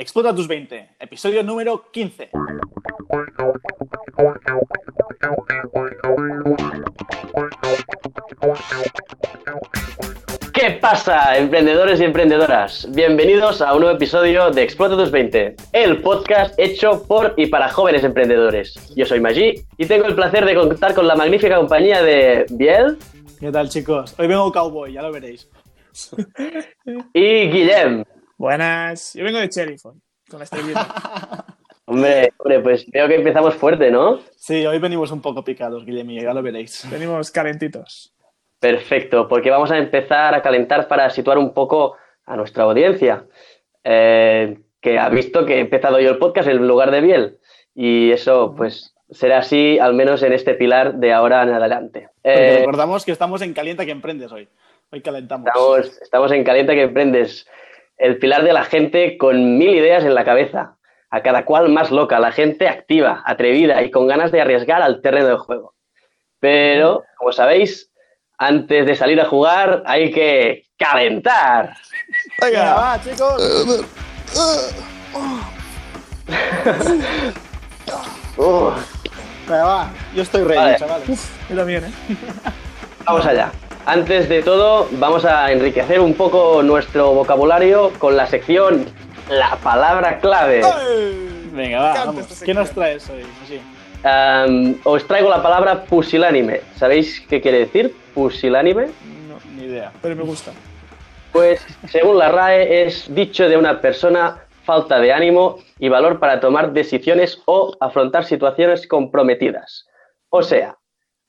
Explota tus 20, episodio número 15. ¿Qué pasa, emprendedores y emprendedoras? Bienvenidos a un nuevo episodio de Explota tus 20, el podcast hecho por y para jóvenes emprendedores. Yo soy Maggi y tengo el placer de contar con la magnífica compañía de Biel. ¿Qué tal, chicos? Hoy vengo cowboy, ya lo veréis. y Guillem. Buenas. Yo vengo de Sheriff con la estrellita. hombre, hombre, pues veo que empezamos fuerte, ¿no? Sí, hoy venimos un poco picados, Guillem, y ya lo veréis. Venimos calentitos. Perfecto, porque vamos a empezar a calentar para situar un poco a nuestra audiencia, eh, que ha visto que he empezado yo el podcast en lugar de Biel. Y eso, pues, será así, al menos en este pilar de ahora en adelante. Eh, recordamos que estamos en Calienta que Emprendes hoy. Hoy calentamos. Estamos, estamos en Calienta que Emprendes, el pilar de la gente con mil ideas en la cabeza, a cada cual más loca, la gente activa, atrevida y con ganas de arriesgar al terreno del juego. Pero, como sabéis, antes de salir a jugar hay que calentar. Venga, va, chicos. Venga, va. Yo estoy ready, chavales. Uf, yo también, ¿eh? Vamos allá. Antes de todo, vamos a enriquecer un poco nuestro vocabulario con la sección La palabra clave. Venga, va, vamos. ¿Qué nos traes hoy? Sí. Um, os traigo la palabra pusilánime. ¿Sabéis qué quiere decir pusilánime? No, ni idea, pero me gusta. Pues según la RAE es dicho de una persona falta de ánimo y valor para tomar decisiones o afrontar situaciones comprometidas. O sea,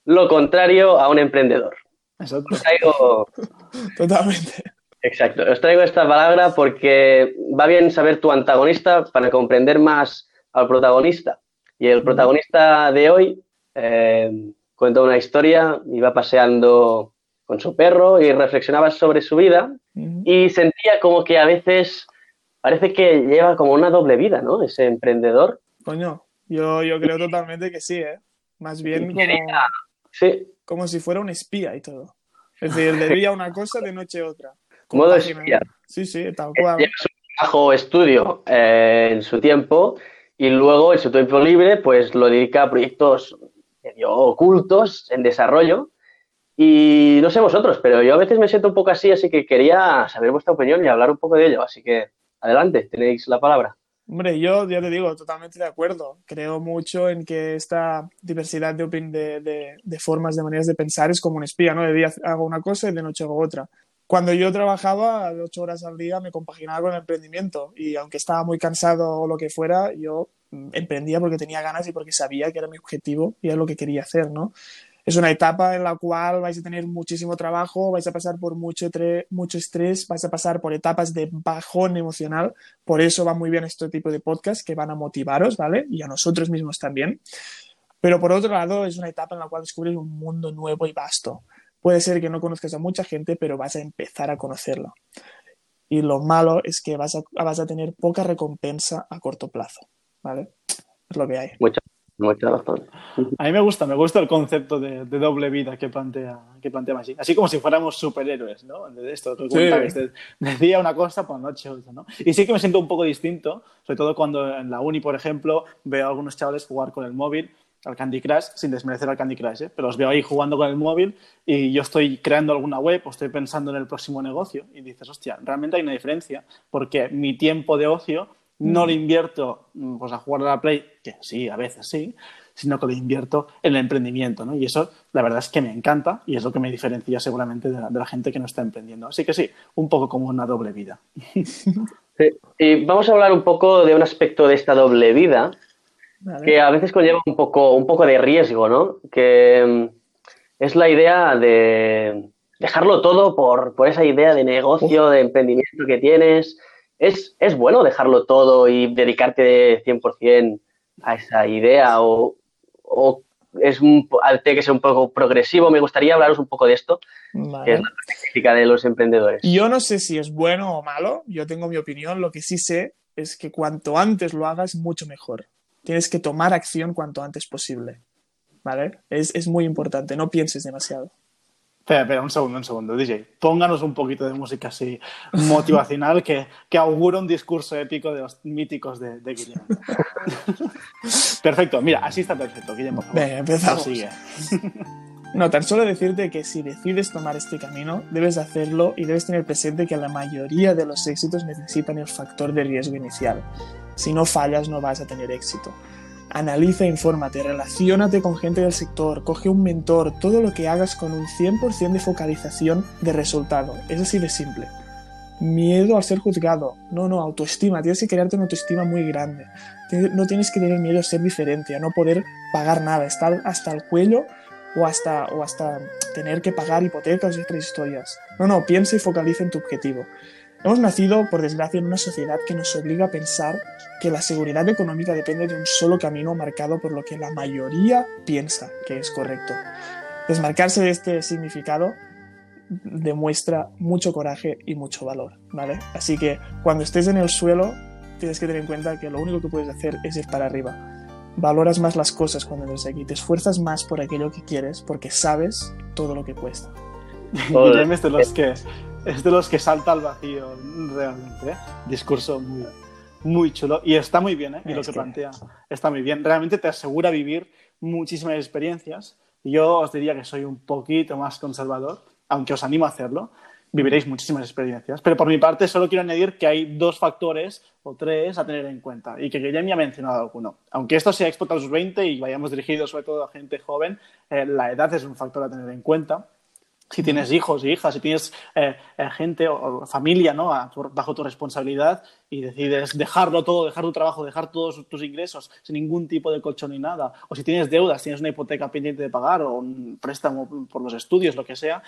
lo contrario a un emprendedor. Exacto. Os traigo... Totalmente. Exacto. Os traigo esta palabra porque va bien saber tu antagonista para comprender más al protagonista. Y el protagonista de hoy eh, cuenta una historia, iba paseando con su perro y reflexionaba sobre su vida y sentía como que a veces parece que lleva como una doble vida, ¿no? Ese emprendedor. Coño, yo, yo creo totalmente que sí, ¿eh? Más bien como, sí. Como si fuera un espía y todo. Es decir, de día una cosa, de noche otra. Modo espía. Sí, sí, tal cual. Su trabajo estudio eh, en su tiempo y luego en su tiempo libre pues lo dedica a proyectos medio ocultos en desarrollo. Y no sé vosotros, pero yo a veces me siento un poco así, así que quería saber vuestra opinión y hablar un poco de ello. Así que adelante, tenéis la palabra. Hombre, yo ya te digo, totalmente de acuerdo. Creo mucho en que esta diversidad de, de, de, de formas, de maneras de pensar es como un espía, ¿no? De día hago una cosa y de noche hago otra. Cuando yo trabajaba ocho horas al día me compaginaba con el emprendimiento y aunque estaba muy cansado o lo que fuera, yo emprendía porque tenía ganas y porque sabía que era mi objetivo y era lo que quería hacer, ¿no? Es una etapa en la cual vais a tener muchísimo trabajo, vais a pasar por mucho, mucho estrés, vais a pasar por etapas de bajón emocional, por eso va muy bien este tipo de podcast que van a motivaros, ¿vale? Y a nosotros mismos también. Pero por otro lado, es una etapa en la cual descubres un mundo nuevo y vasto. Puede ser que no conozcas a mucha gente, pero vas a empezar a conocerla. Y lo malo es que vas a, tener poca recompensa a corto plazo. ¿Vale? Es lo que hay. Razón. A mí me gusta, me gusta el concepto de, de doble vida que plantea, que plantea así. Así como si fuéramos superhéroes, ¿no? De esto, que sí. de, decía una cosa por noche otra, ¿no? Y sí que me siento un poco distinto, sobre todo cuando en la uni, por ejemplo, veo a algunos chavales jugar con el móvil al Candy Crush, sin desmerecer al Candy Crush, ¿eh? pero os veo ahí jugando con el móvil y yo estoy creando alguna web o estoy pensando en el próximo negocio y dices, hostia, realmente hay una diferencia porque mi tiempo de ocio no lo invierto pues, a jugar a la Play, que sí, a veces sí, sino que lo invierto en el emprendimiento, ¿no? Y eso, la verdad es que me encanta y es lo que me diferencia seguramente de la, de la gente que no está emprendiendo. Así que sí, un poco como una doble vida. Sí. Y vamos a hablar un poco de un aspecto de esta doble vida Vale. que a veces conlleva un poco, un poco de riesgo, ¿no? Que es la idea de dejarlo todo por, por esa idea de negocio, de emprendimiento que tienes. ¿Es, ¿Es bueno dejarlo todo y dedicarte 100% a esa idea o, o es un, tiene que ser un poco progresivo? Me gustaría hablaros un poco de esto, vale. que es la práctica de los emprendedores. Yo no sé si es bueno o malo, yo tengo mi opinión, lo que sí sé es que cuanto antes lo hagas, mucho mejor tienes que tomar acción cuanto antes posible. ¿Vale? Es, es, muy importante, no pienses demasiado. Espera, espera, un segundo, un segundo, DJ. Pónganos un poquito de música así motivacional que, que augura un discurso épico de los míticos de, de Guillermo. perfecto, mira, así está perfecto, Guillermo. Venga, empezamos. No, tan solo decirte que si decides tomar este camino, debes hacerlo y debes tener presente que la mayoría de los éxitos necesitan el factor de riesgo inicial. Si no fallas, no vas a tener éxito. Analiza, infórmate, relacionate con gente del sector, coge un mentor, todo lo que hagas con un 100% de focalización de resultado. Es así de simple. Miedo a ser juzgado. No, no, autoestima. Tienes que crearte una autoestima muy grande. No tienes que tener miedo a ser diferente, a no poder pagar nada, estar hasta el cuello o hasta, o hasta tener que pagar hipotecas y otras historias. No, no, piensa y focaliza en tu objetivo. Hemos nacido, por desgracia, en una sociedad que nos obliga a pensar que la seguridad económica depende de un solo camino marcado por lo que la mayoría piensa que es correcto. Desmarcarse de este significado demuestra mucho coraje y mucho valor, ¿vale? Así que cuando estés en el suelo, tienes que tener en cuenta que lo único que puedes hacer es ir para arriba valoras más las cosas cuando eres aquí, te esfuerzas más por aquello que quieres porque sabes todo lo que cuesta. Guillermo es de los que es de los que salta al vacío realmente. ¿eh? Discurso muy, muy chulo y está muy bien, ¿eh? Y lo que, plantea está muy bien. Realmente te asegura vivir muchísimas experiencias. Yo os diría que soy un poquito más conservador, aunque os animo a hacerlo viviréis muchísimas experiencias. Pero por mi parte, solo quiero añadir que hay dos factores o tres a tener en cuenta y que ya me ha mencionado alguno. Aunque esto sea Expo los 20 y vayamos dirigidos sobre todo a gente joven, eh, la edad es un factor a tener en cuenta. Si tienes hijos y hijas, si tienes eh, eh, gente o, familia ¿no? bajo tu responsabilidad y decides dejarlo todo, dejar tu trabajo, dejar todos tus ingresos sin ningún tipo de colchón ni nada, o si tienes deudas, tienes una hipoteca pendiente de pagar o un préstamo por los estudios, lo que sea,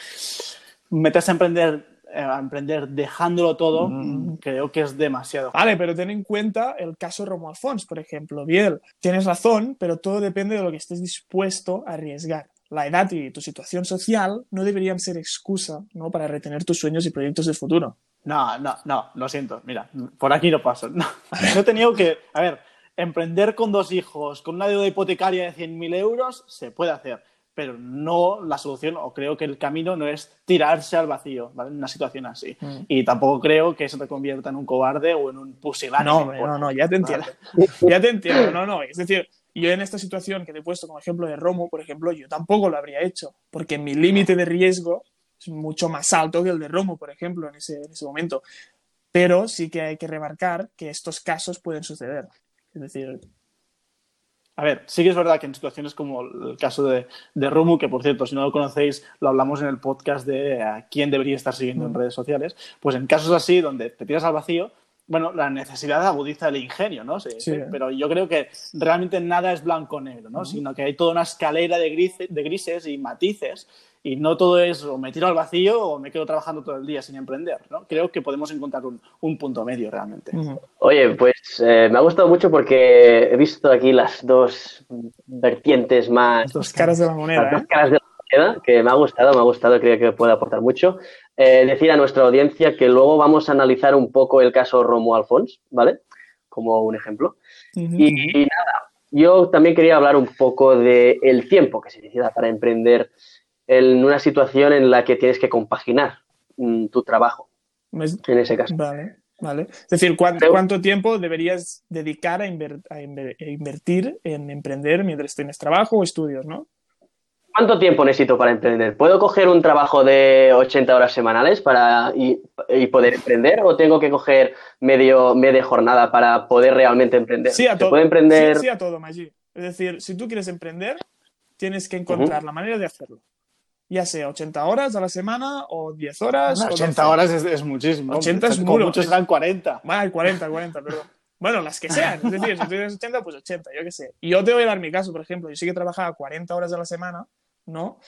meterse a emprender, eh, a emprender dejándolo todo, mm. creo que es demasiado. Vale, pero ten en cuenta el caso Romo Alfons, por ejemplo. Biel, tienes razón, pero todo depende de lo que estés dispuesto a arriesgar. La edad y tu situación social no deberían ser excusa ¿no? para retener tus sueños y proyectos de futuro. No, no, no, lo siento. Mira, por aquí no paso. No, no he tenido que. A ver, emprender con dos hijos, con una deuda hipotecaria de 100.000 euros, se puede hacer pero no la solución, o creo que el camino no es tirarse al vacío, ¿vale? En una situación así. Mm. Y tampoco creo que eso te convierta en un cobarde o en un pusilánime. No, no, no, ya te entiendo. ya te entiendo, no, no. Es decir, yo en esta situación que te he puesto como ejemplo de Romo, por ejemplo, yo tampoco lo habría hecho, porque mi límite de riesgo es mucho más alto que el de Romo, por ejemplo, en ese, en ese momento. Pero sí que hay que remarcar que estos casos pueden suceder. Es decir, a ver, sí que es verdad que en situaciones como el caso de, de Romu, que por cierto, si no lo conocéis, lo hablamos en el podcast de a quién debería estar siguiendo en mm. redes sociales, pues en casos así donde te tiras al vacío, bueno, la necesidad agudiza el ingenio, ¿no? Sí, Pero yo creo que realmente nada es blanco-negro, ¿no? Sino que hay toda una escalera de, de grises y matices y no todo es o me tiro al vacío o me quedo trabajando todo el día sin emprender, ¿no? Creo que podemos encontrar un, un punto medio realmente. Oye, pues eh, me ha gustado mucho porque he visto aquí las dos vertientes más... Las dos caras de la moneda. Las dos ¿eh? caras de la que me ha gustado, me ha gustado, creo que puede aportar mucho. Eh, decir a nuestra audiencia que luego vamos a analizar un poco el caso Romo Alfons, ¿vale? Como un ejemplo. y, nada, yo también quería hablar un poco del el tiempo que se necesita para emprender en una situación en la que tienes que compaginar mm, tu trabajo. En ese caso. Vale, vale. Es decir, ¿cuánto, tiempo deberías dedicar a, invertir en emprender mientras tienes trabajo o estudios, no? ¿Cuánto tiempo necesito para emprender? ¿Puedo coger un trabajo de 80 horas semanales para y, poder emprender o tengo que coger medio media jornada para poder realmente emprender? Sí, a todo. emprender? Sí, a todo, Maggi. Es decir, si tú quieres emprender, tienes que encontrar la manera de hacerlo ya sea 80 horas a la semana o 10 horas. 80 horas es, muchísimo. 80 es mucho. Muchos serán 40. Vale, 40, 40, perdón. Bueno, las que sean. Es decir, si tienes 80, pues 80, yo qué sé. Y yo te voy a dar mi caso, por ejemplo. Yo sí que trabajaba 40 horas a la semana, ¿no?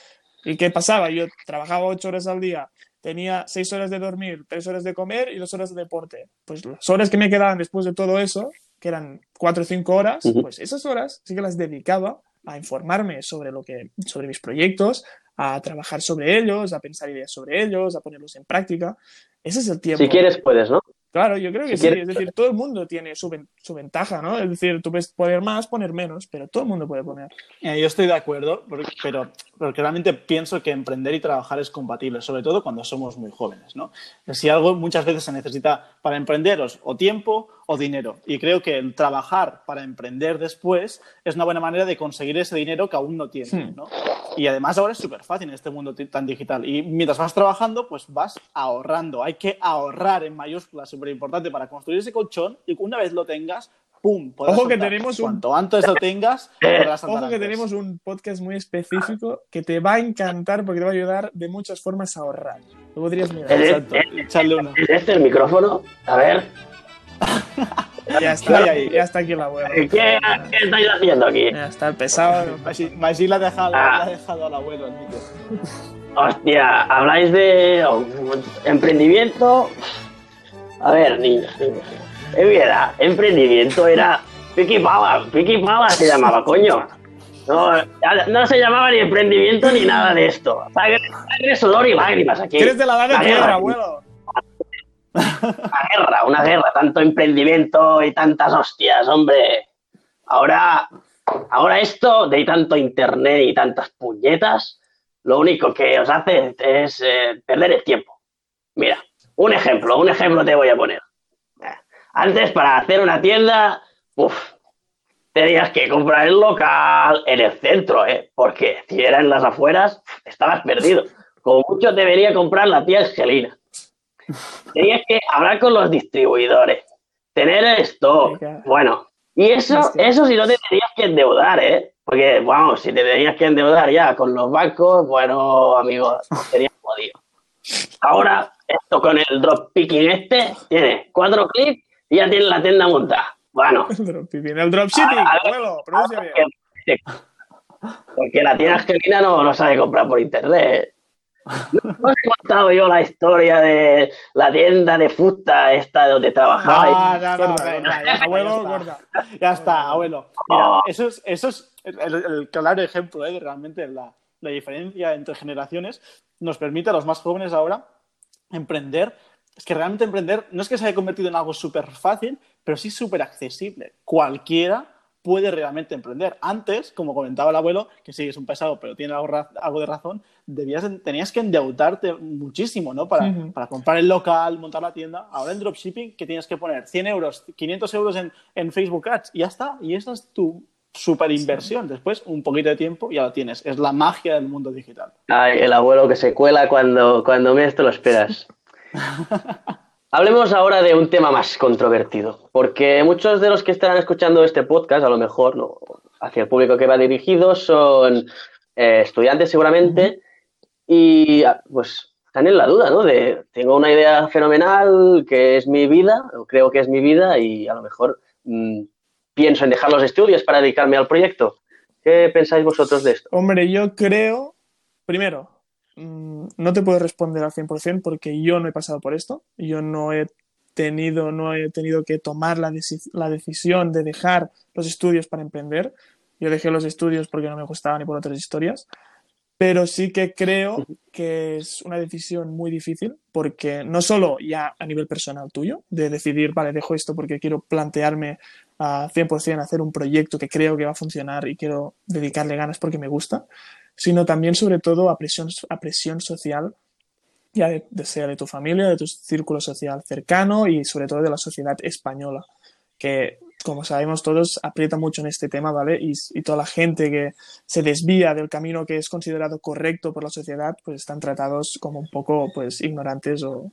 ¿Y qué pasaba? Yo trabajaba 8 horas al día, tenía 6 horas de dormir, 3 horas de comer y 2 horas de deporte. Pues las horas que me quedaban después de todo eso, que eran 4 o 5 horas, pues esas horas sí que las dedicaba a informarme sobre lo que sobre mis proyectos, a trabajar sobre ellos, a pensar ideas sobre ellos, a ponerlos en práctica. Ese es el tiempo. Si quieres, puedes, ¿no? Claro, yo creo que sí. es decir, todo el mundo tiene su, su, ventaja, ¿no? Es decir, tú puedes poner más, poner menos, pero todo el mundo puede poner. Eh, yo estoy de acuerdo, pero porque realmente pienso que emprender y trabajar es compatible, sobre todo cuando somos muy jóvenes. ¿no? Si algo muchas veces se necesita para emprenderos o tiempo o dinero. Y creo que el trabajar para emprender después es una buena manera de conseguir ese dinero que aún no tienes. Hmm. ¿no? Y además ahora es súper fácil en este mundo tan digital. Y mientras vas trabajando, pues vas ahorrando. Hay que ahorrar en mayúsculas, súper importante para construir ese colchón y una vez lo tengas, ¡pum! Ojo que tenemos un... Cuanto antes lo tengas, Ojo que tenemos un podcast muy específico que te va a encantar porque te va a ayudar de muchas formas a ahorrar. Lo podrías mirar. Exacto. Echarle uno. ¿Es este el micrófono? A ver. Ya está, ya está aquí la abuelo. ¿Qué, ¿Qué, estáis haciendo aquí? Ya está el pesado. Masí le ha dejado, ah. ha dejado al abuelo el micro. Hostia, habláis de emprendimiento. A ver, niños, niños. Verdad, emprendimiento era Piqui Pava, Piqui Pava se llamaba, coño. No, no se llamaba ni emprendimiento ni nada de esto. Sangre, sudor y lágrimas aquí. ¿Quieres de la edad de guerra, abuelo? Una guerra, una guerra, tanto emprendimiento y tantas hostias, hombre. Ahora, ahora esto de tanto internet y tantas puñetas, lo único que os hace es eh, perder el tiempo. Mira, un ejemplo, un ejemplo te voy a poner. Antes, para hacer una tienda, uff, tenías que comprar el local en el centro, ¿eh? Porque si era en las afueras, estabas perdido. Como mucho debería comprar la tía Angelina. Tenías que hablar con los distribuidores, tener el stock. Bueno, y eso, eso si no te tenías que endeudar, ¿eh? Porque, vamos, si te tenías que endeudar ya con los bancos, bueno, amigo, sería jodido. Ahora, esto con el droppicking este, tiene cuatro clics y ya tiene la tienda montada. Bueno. El dropshipping, abuelo, pronuncia bien. Porque la tienda argentina no, no sabe comprar por internet. No os he contado yo la historia de la tienda de fusta esta donde trabajaba. No, no, no, abuelo, Ya está, abuelo. Mira, eso es, eso es el, claro ejemplo ¿eh? de realmente la, la diferencia entre generaciones. Nos permite a los más jóvenes ahora emprender es que realmente emprender no es que se haya convertido en algo súper fácil, pero sí súper accesible. Cualquiera puede realmente emprender. Antes, como comentaba el abuelo, que sí es un pesado, pero tiene algo, de razón, debías, tenías que endeudarte muchísimo, ¿no? Para, para, comprar el local, montar la tienda. Ahora en dropshipping, que tienes que poner 100 euros, 500 euros en, en Facebook Ads, y ya está. Y esa es tu super inversión. Después, un poquito de tiempo, ya lo tienes. Es la magia del mundo digital. Ay, el abuelo que se cuela cuando, cuando menos te lo esperas. Hablemos ahora de un tema más controvertido, porque muchos de los que estarán escuchando este podcast, a lo mejor ¿no? hacia el público que va dirigido, son eh, estudiantes seguramente, y ah, pues están en la duda, ¿no? De tengo una idea fenomenal que es mi vida, o creo que es mi vida, y a lo mejor mm, pienso en dejar los estudios para dedicarme al proyecto. ¿Qué pensáis vosotros de esto? Hombre, yo creo, primero, Mm, no te puedo responder al 100% porque yo no he pasado por esto. Yo no he tenido, no he tenido que tomar la, la, decisión de dejar los estudios para emprender. Yo dejé los estudios porque no me gustaban ni por otras historias. Pero sí que creo que es una decisión muy difícil porque no solo ya a nivel personal tuyo, de decidir, vale, dejo esto porque quiero plantearme a 100% hacer un proyecto que creo que va a funcionar y quiero dedicarle ganas porque me gusta, sino también sobre todo a presión, a presión social, ya de, sea de tu familia, de tu círculo social cercano y sobre todo de la sociedad española, que como sabemos todos aprieta mucho en este tema, ¿vale? Y, toda la gente que se desvía del camino que es considerado correcto por la sociedad, pues están tratados como un poco pues ignorantes o,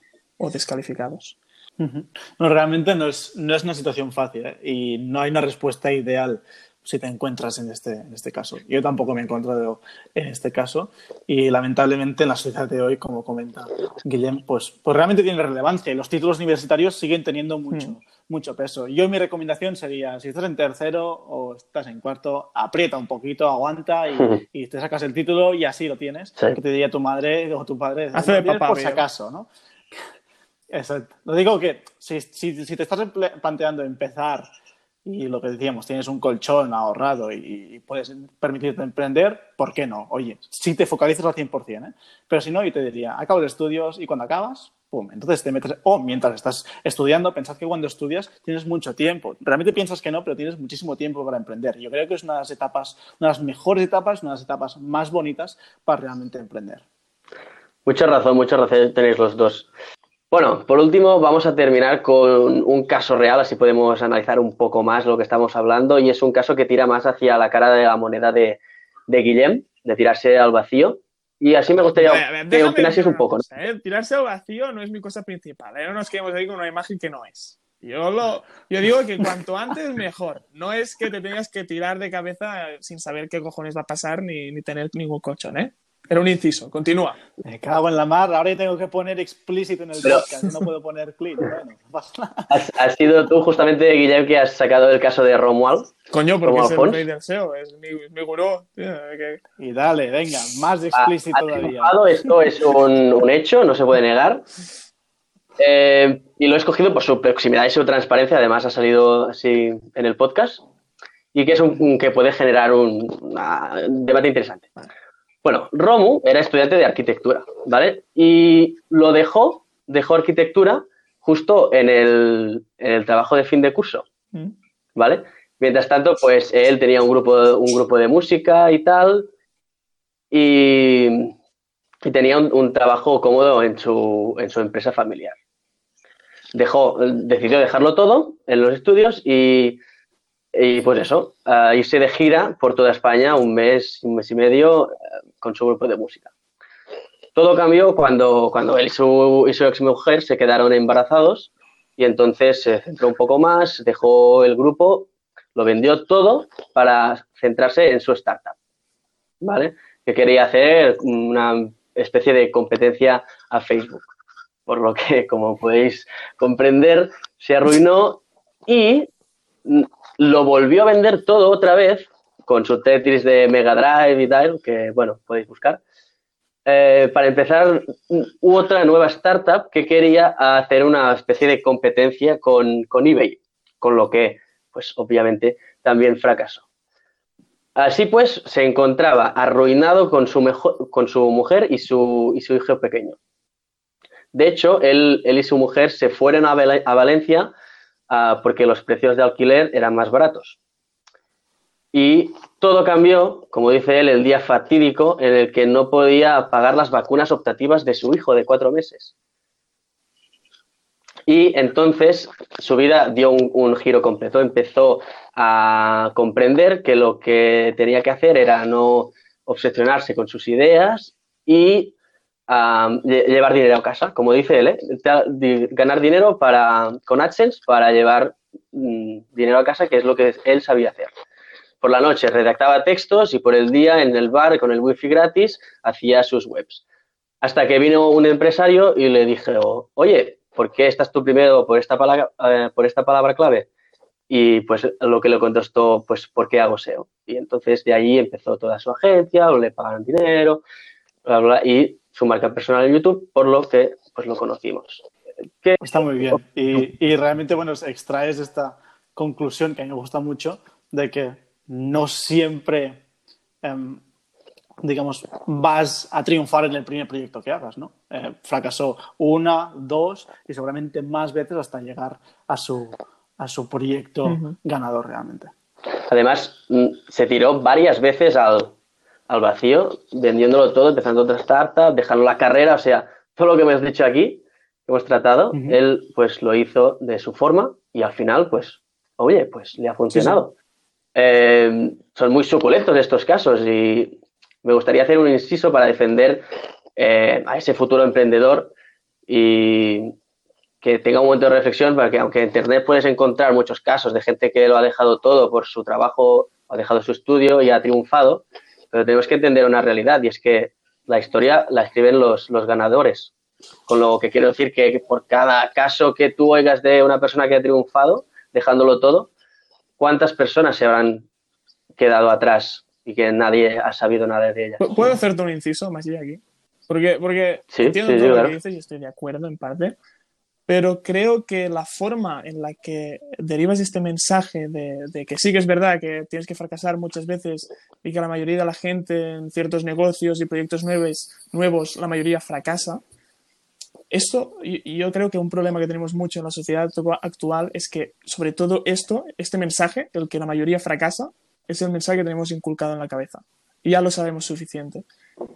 descalificados. No, realmente no es, no es una situación fácil ¿eh? y no hay una respuesta ideal si te encuentras en este, en este caso. Yo tampoco me he encontrado en este caso y lamentablemente en la sociedad de hoy, como comenta Guillem, pues, pues realmente tiene relevancia y los títulos universitarios siguen teniendo mucho, hmm. mucho peso. Yo mi recomendación sería, si estás en tercero o estás en cuarto, aprieta un poquito, aguanta y, hmm. y te sacas el título y así lo tienes. Que te diría tu madre o tu padre, Hace de por si acaso, ¿no? Exacto. Lo digo que si, si, si te estás planteando empezar y lo que decíamos, tienes un colchón ahorrado y, puedes permitirte emprender, ¿por qué no? Oye, si te focalizas al 100%, ¿eh? Pero si no, yo te diría, acabo de estudios y cuando acabas, pum, entonces te metes, o mientras estás estudiando, pensad que cuando estudias tienes mucho tiempo. Realmente piensas que no, pero tienes muchísimo tiempo para emprender. Yo creo que es una de las etapas, una de las mejores etapas, una de las etapas más bonitas para realmente emprender. Mucha razón, mucha razón tenéis los dos. Bueno, por último, vamos a terminar con un caso real, así podemos analizar un poco más lo que estamos hablando, y es un caso que tira más hacia la cara de la moneda de, de Guillem, de tirarse al vacío. Y así me gustaría que opinases un poco. ¿no? ¿eh? Tirarse al vacío no es mi cosa principal. ¿eh? No nos quedemos ahí con una imagen que no es. Yo, lo, yo digo que cuanto antes mejor. No es que te tengas que tirar de cabeza sin saber qué cojones va a pasar ni, ni tener ningún colchón, ¿eh? Era un inciso, continúa. Me cago en la mar, ahora tengo que poner explícito en el podcast, no puedo poner clean. Bueno, ¿Has, sido tú justamente, Guillermo, que has sacado el caso de Romuald? Coño, porque es el rey del SEO, es mi, mi gurú. Y dale, venga, más explícito todavía. Esto es un, un, hecho, no se puede negar. Eh, y lo he escogido por su proximidad y su transparencia, además ha salido así en el podcast, y que es un, que puede generar un, un debate interesante. Bueno, Romu era estudiante de arquitectura, ¿vale? Y lo dejó, dejó arquitectura justo en el, trabajo de fin de curso, mm. ¿vale? Mientras tanto, pues él tenía un grupo, un grupo de música y tal, y, tenía un, trabajo cómodo en su, en su empresa familiar. Dejó, decidió dejarlo todo en los estudios y y pues eso, uh, irse de gira por toda España un mes, un mes y medio uh, con su grupo de música. Todo cambió cuando, cuando él y su, y su ex mujer se quedaron embarazados y entonces se centró un poco más, dejó el grupo, lo vendió todo para centrarse en su startup, ¿vale? Que quería hacer una especie de competencia a Facebook. Por lo que, como podéis comprender, se arruinó y lo volvió a vender todo otra vez con su Tetris de Mega Drive y tal, que bueno, podéis buscar. Eh, para empezar, otra nueva startup que quería hacer una especie de competencia con, con eBay, con lo que, pues obviamente, también fracasó. Así pues, se encontraba arruinado con su, mejor, con su mujer y su, y su hijo pequeño. De hecho, él, él y su mujer se fueron a, a Valencia porque los precios de alquiler eran más baratos. Y todo cambió, como dice él, el día fatídico en el que no podía pagar las vacunas optativas de su hijo de cuatro meses. Y entonces su vida dio un, giro completo. Empezó a comprender que lo que tenía que hacer era no obsesionarse con sus ideas y llevar dinero a casa, como dice él, ¿eh? ganar dinero para, con AdSense para llevar mm, dinero a casa, que es lo que él sabía hacer. Por la noche redactaba textos y por el día en el bar con el wifi gratis hacía sus webs. Hasta que vino un empresario y le dije, oye, ¿por qué estás tú primero por esta palabra, eh, por esta palabra clave? Y pues lo que le contestó, pues, ¿por qué hago SEO? Y entonces de ahí empezó toda su agencia, le pagaron dinero, bla, bla, y su marca personal en YouTube, por lo que pues lo conocimos. Está muy bien. Y, realmente, bueno, extraes esta conclusión que a mí me gusta mucho de que no siempre, em, digamos, vas a triunfar en el primer proyecto que hagas, ¿no? Eh, fracasó una, dos y seguramente más veces hasta llegar a su, a su proyecto ganador realmente. Además, mm, se tiró varias veces al, al vacío, vendiéndolo todo, empezando otra startup, dejando la carrera, o sea, todo lo que hemos dicho aquí, que hemos tratado, él pues lo hizo de su forma y al final, pues, oye, pues le ha funcionado. Eh, son muy suculentos estos casos y me gustaría hacer un inciso para defender eh, a ese futuro emprendedor y que tenga un momento de reflexión para que aunque en Internet puedes encontrar muchos casos de gente que lo ha dejado todo por su trabajo, ha dejado su estudio y ha triunfado, pero tenemos que entender una realidad y es que la historia la escriben los, los ganadores. Con lo que quiero decir que por cada caso que tú oigas de una persona que ha triunfado, dejándolo todo, ¿cuántas personas se habrán quedado atrás y que nadie ha sabido nada de ellas? ¿Puedo hacerte un inciso más allá aquí? Porque, porque entiendo todo lo que dices y estoy de acuerdo en parte, pero creo que la forma en la que derivas este mensaje de, que sí que es verdad que tienes que fracasar muchas veces y que la mayoría de la gente en ciertos negocios y proyectos nuevos, nuevos la mayoría fracasa, esto, y yo creo que un problema que tenemos mucho en la sociedad actual es que, sobre todo esto, este mensaje, el que la mayoría fracasa, es el mensaje que tenemos inculcado en la cabeza. Y ya lo sabemos suficiente.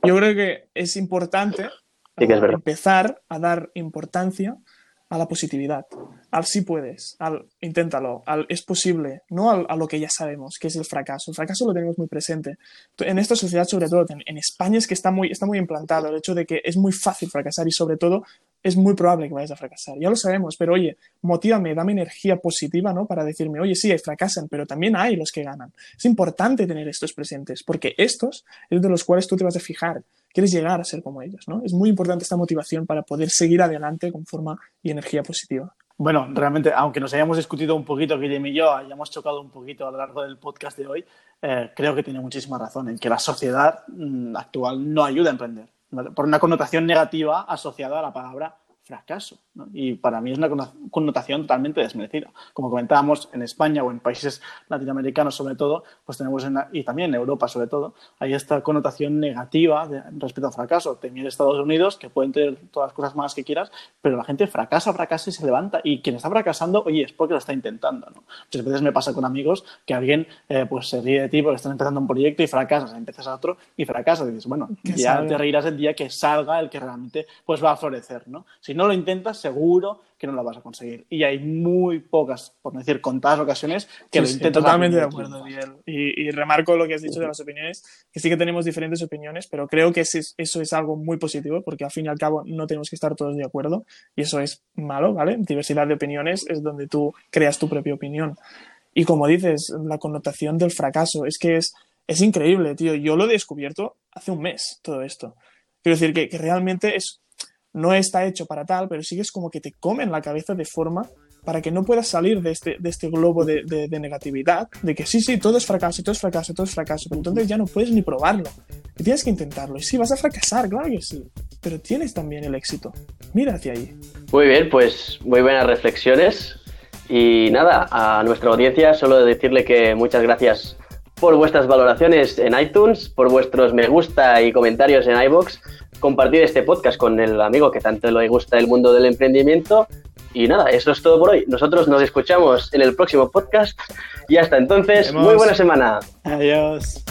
Yo creo que es importante empezar a dar importancia a la positividad, al sí puedes, al inténtalo, al es posible, no al, a lo que ya sabemos, que es el fracaso. El fracaso lo tenemos muy presente. En esta sociedad, sobre todo, en, en, España es que está muy, está muy implantado el hecho de que es muy fácil fracasar y sobre todo es muy probable que vayas a fracasar. Ya lo sabemos, pero oye, motívame, dame energía positiva, ¿no? Para decirme, oye, sí, fracasan, pero también hay los que ganan. Es importante tener estos presentes, porque estos es de los cuales tú te vas a fijar. Quieres llegar a ser como ellos, ¿no? Es muy importante esta motivación para poder seguir adelante con forma y energía positiva. Bueno, realmente, aunque nos hayamos discutido un poquito, Guillem y yo, hayamos chocado un poquito a lo largo del podcast de hoy, eh, creo que tiene muchísima razón en que la sociedad mm, actual no ayuda a emprender por una connotación negativa asociada a la palabra fracaso. Y para mí es una connotación totalmente desmerecida. Como comentábamos, en España o en países latinoamericanos sobre todo, pues tenemos, y también en Europa sobre todo, hay esta connotación negativa respecto al fracaso. A Estados Unidos, que pueden tener todas las cosas más que quieras, pero la gente fracasa, fracasa y se levanta. Y quien está fracasando, oye, es porque lo está intentando. Muchas veces me pasa con amigos que alguien eh, pues se ríe de ti porque están empezando un proyecto y fracasas, empiezas a otro y fracasas. Y dices, bueno, ya te reirás el día que salga el que realmente pues va a florecer. ¿no? no lo intentas, seguro que no lo vas a conseguir. Y hay muy pocas, por no decir contadas ocasiones, que lo intentan. totalmente de acuerdo, Miguel. Y, remarco lo que has dicho de las opiniones, que sí que tenemos diferentes opiniones, pero creo que eso es algo muy positivo, porque al fin y al cabo no tenemos que estar todos de acuerdo, y eso es malo, ¿vale? Diversidad de opiniones es donde tú creas tu propia opinión. Y como dices, la connotación del fracaso, es que es, es increíble, tío. Yo lo he descubierto hace un mes, todo esto. Quiero decir que, que realmente es no está hecho para tal, pero sigues como que te comen la cabeza de forma para que no puedas salir de este, de este globo de, de, negatividad, de que sí, sí, todo es fracaso, todo es fracaso, todo es fracaso, pero entonces ya no puedes ni probarlo. Y tienes que intentarlo. Y sí, vas a fracasar, claro que sí, pero tienes también el éxito. Mira hacia ahí. Muy bien, pues muy buenas reflexiones. Y nada, a nuestra audiencia solo decirle que muchas gracias por vuestras valoraciones en iTunes, por vuestros me gusta y comentarios en iBox compartir este podcast con el amigo que tanto le gusta el mundo del emprendimiento. Y nada, eso es todo por hoy. Nosotros nos escuchamos en el próximo podcast y hasta entonces, muy buena semana. Adiós.